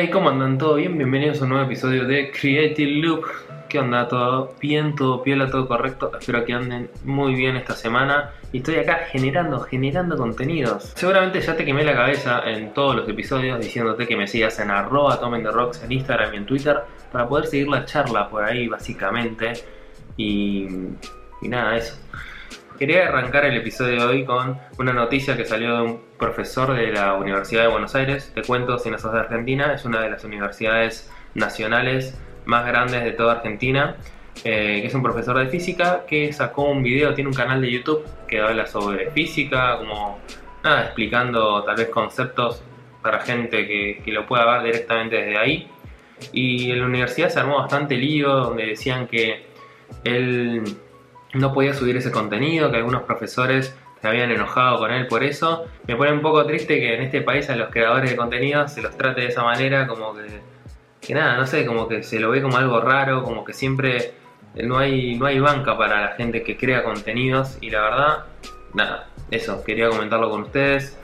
Hey, ¿cómo andan? ¿Todo bien? Bienvenidos a un nuevo episodio de Creative Loop. ¿Qué onda? ¿Todo bien? ¿Todo piola? ¿Todo correcto? Espero que anden muy bien esta semana. Y estoy acá generando, generando contenidos. Seguramente ya te quemé la cabeza en todos los episodios diciéndote que me sigas en arroba tomen the rocks en Instagram y en Twitter para poder seguir la charla por ahí básicamente. Y, y nada, eso. Quería arrancar el episodio de hoy con una noticia que salió de un profesor de la Universidad de Buenos Aires. Te cuento, si no sos de Argentina, es una de las universidades nacionales más grandes de toda Argentina, eh, es un profesor de física que sacó un video, tiene un canal de YouTube que habla sobre física, como nada, explicando tal vez conceptos para gente que, que lo pueda ver directamente desde ahí. Y en la universidad se armó bastante lío, donde decían que él no podía subir ese contenido, que algunos profesores se habían enojado con él por eso. Me pone un poco triste que en este país a los creadores de contenido se los trate de esa manera, como que, que nada, no sé, como que se lo ve como algo raro, como que siempre no hay, no hay banca para la gente que crea contenidos y la verdad, nada, eso, quería comentarlo con ustedes.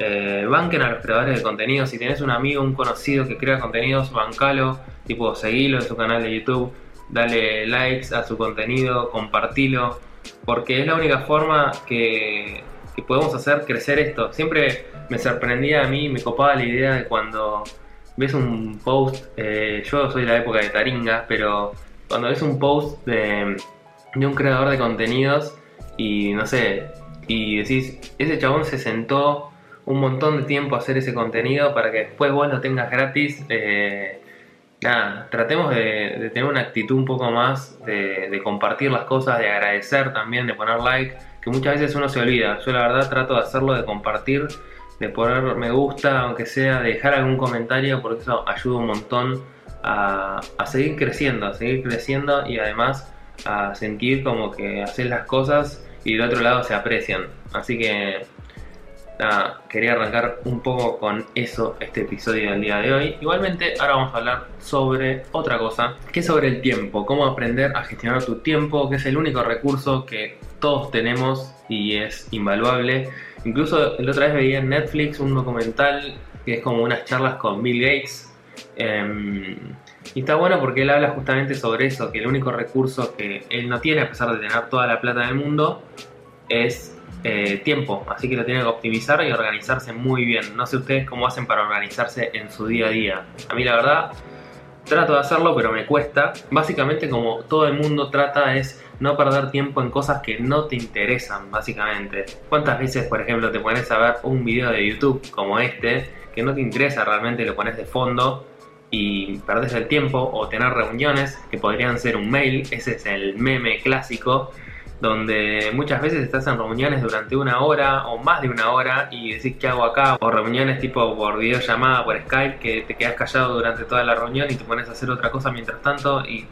Eh, banquen a los creadores de contenido, si tenés un amigo, un conocido que crea contenidos, bancalo, tipo seguilo en su canal de YouTube dale likes a su contenido, compartilo, porque es la única forma que, podemos hacer crecer esto. Siempre me sorprendía a mí, me copaba la idea de cuando ves un post, eh, yo soy de la época de Taringa, pero cuando ves un post de, de un creador de contenidos y no sé, y decís, ese chabón se sentó un montón de tiempo a hacer ese contenido para que después vos lo tengas gratis. Eh, nada, tratemos de, tener una actitud un poco más de, compartir las cosas, de agradecer también, de poner like, que muchas veces uno se olvida. Yo la verdad trato de hacerlo, de compartir, de poner me gusta, aunque sea, de dejar algún comentario, porque eso ayuda un montón a, a seguir creciendo, a seguir creciendo y además a sentir como que haces las cosas y del otro lado se aprecian. Así que quería arrancar un poco con eso este episodio del día de hoy. Igualmente, ahora vamos a hablar sobre otra cosa, que es sobre el tiempo, cómo aprender a gestionar tu tiempo, que es el único recurso que todos tenemos y es invaluable. Incluso la otra vez veía en Netflix un documental que es como unas charlas con Bill Gates. Em, y está bueno porque él habla justamente sobre eso, que el único recurso que él no tiene, a pesar de tener toda la plata del mundo, es eh, tiempo, así que lo tienen que optimizar y organizarse muy bien. No sé ustedes cómo hacen para organizarse en su día a día. A mí la verdad trato de hacerlo, pero me cuesta. Básicamente como todo el mundo trata es no perder tiempo en cosas que no te interesan, básicamente. ¿Cuántas veces, por ejemplo, te pones a ver un video de YouTube como este, que no te interesa realmente, lo pones de fondo y perdes el tiempo, o tener reuniones que podrían ser un mail, ese es el meme clásico, donde muchas veces estás en reuniones durante una hora o más de una hora y decís qué hago acá, o reuniones tipo por videollamada, por Skype, que te quedas callado durante toda la reunión y te pones a hacer otra cosa mientras tanto y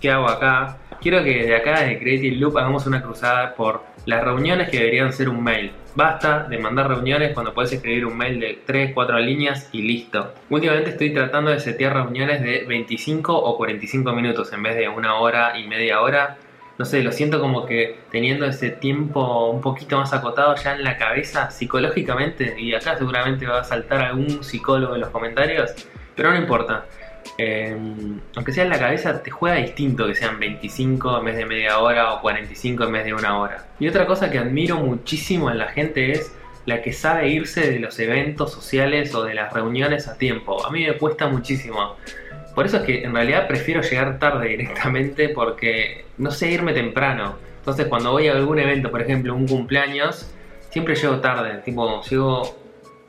qué hago acá. Quiero que de acá, de Creative Loop, hagamos una cruzada por las reuniones que deberían ser un mail. Basta de mandar reuniones cuando puedes escribir un mail de 3, 4 líneas y listo. Últimamente estoy tratando de setear reuniones de 25 o 45 minutos en vez de una hora y media hora no sé, lo siento como que teniendo ese tiempo un poquito más acotado ya en la cabeza psicológicamente, y acá seguramente va a saltar algún psicólogo en los comentarios, pero no importa. Em, aunque sea en la cabeza, te juega distinto que sean 25 en vez de media hora o 45 en vez de una hora. Y otra cosa que admiro muchísimo en la gente es la que sabe irse de los eventos sociales o de las reuniones a tiempo. A mí me cuesta muchísimo. Por eso es que en realidad prefiero llegar tarde directamente porque no sé irme temprano. Entonces cuando voy a algún evento, por ejemplo un cumpleaños, siempre llego tarde. Tipo, llego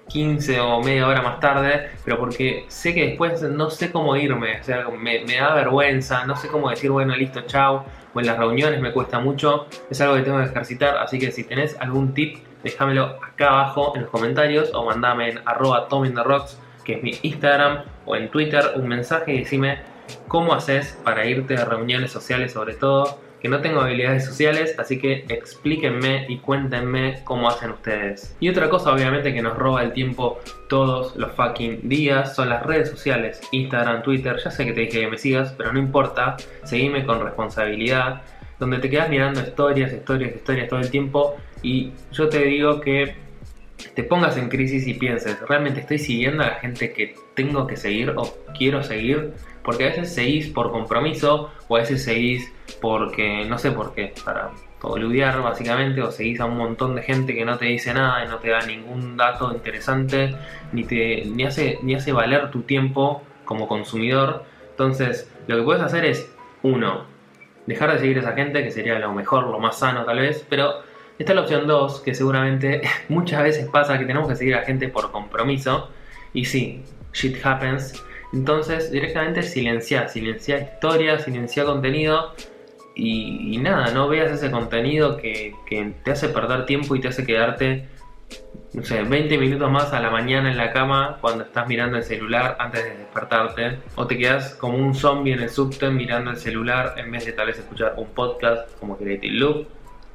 15 o media hora más tarde, pero porque sé que después no sé cómo irme, o sea, me, da vergüenza, no sé cómo decir, bueno, listo, chao, o en las reuniones me cuesta mucho, es algo que tengo que ejercitar, así que si tenés algún tip, déjamelo acá abajo en los comentarios o mandame en arroba que es mi Instagram, o en Twitter un mensaje y decime cómo haces para irte a reuniones sociales sobre todo, que no tengo habilidades sociales, así que explíquenme y cuéntenme cómo hacen ustedes. Y otra cosa obviamente que nos roba el tiempo todos los fucking días son las redes sociales, Instagram, Twitter, ya sé que te dije que me sigas, pero no importa, seguime con responsabilidad, donde te quedas mirando historias, historias, historias todo el tiempo y yo te digo que te pongas en crisis y pienses, ¿realmente estoy siguiendo a la gente que tengo que seguir o quiero seguir? Porque a veces seguís por compromiso o a veces seguís porque, no sé por qué, para boludear básicamente o seguís a un montón de gente que no te dice nada y no te da ningún dato interesante ni, te, ni, hace, ni hace valer tu tiempo como consumidor. Entonces, lo que puedes hacer es, uno, dejar de seguir a esa gente, que sería lo mejor, lo más sano tal vez, pero está la opción 2, que seguramente muchas veces pasa que tenemos que seguir a gente por compromiso, y sí, shit happens, entonces directamente silencia, silencia historia, silencia contenido, y, nada, no veas ese contenido que, te hace perder tiempo y te hace quedarte no sé, 20 minutos más a la mañana en la cama cuando estás mirando el celular antes de despertarte. O te quedas como un zombie en el subte mirando el celular en vez de tal vez escuchar un podcast como Creative Loop.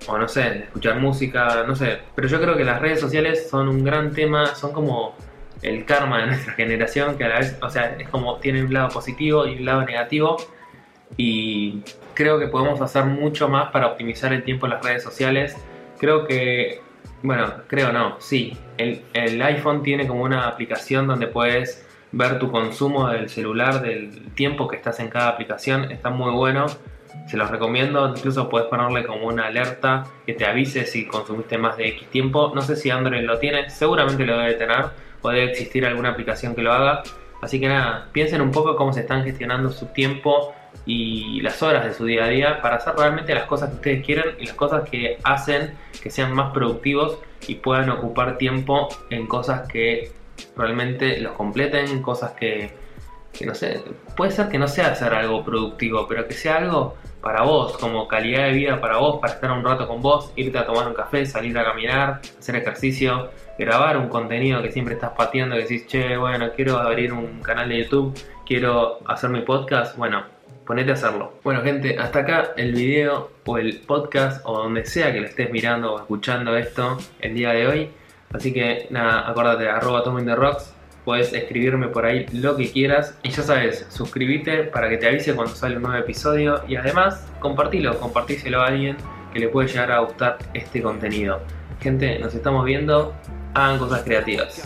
O no sé, escuchar música, no sé. Pero yo creo que las redes sociales son un gran tema, son como el karma de nuestra generación, que a la vez, o sea, es como tiene un lado positivo y un lado negativo. Y creo que podemos hacer mucho más para optimizar el tiempo en las redes sociales. Creo que bueno, creo no, sí. El, iPhone tiene como una aplicación donde puedes ver tu consumo del celular, del tiempo que estás en cada aplicación. Está muy bueno. Se los recomiendo. Incluso puedes ponerle como una alerta que te avise si consumiste más de X tiempo. No sé si Android lo tiene. Seguramente lo debe tener. O debe existir alguna aplicación que lo haga. Así que nada, piensen un poco cómo se están gestionando su tiempo y las horas de su día a día para hacer realmente las cosas que ustedes quieren y las cosas que hacen que sean más productivos y puedan ocupar tiempo en cosas que realmente los completen, cosas que, que no sé, puede ser que no sea hacer algo productivo, pero que sea algo para vos, como calidad de vida para vos, para estar un rato con vos, irte a tomar un café, salir a caminar, hacer ejercicio, grabar un contenido que siempre estás pateando, que decís, che, bueno, quiero abrir un canal de YouTube, quiero hacer mi podcast, bueno, ponete a hacerlo. Bueno gente, hasta acá el video o el podcast o donde sea que lo estés mirando o escuchando esto el día de hoy. Así que nada, acuérdate, arroba the Rocks, puedes escribirme por ahí lo que quieras. Y ya sabes, suscríbete para que te avise cuando sale un nuevo episodio. Y además, compartilo, compartíselo a alguien que le puede llegar a gustar este contenido. Gente, nos estamos viendo, hagan cosas creativas.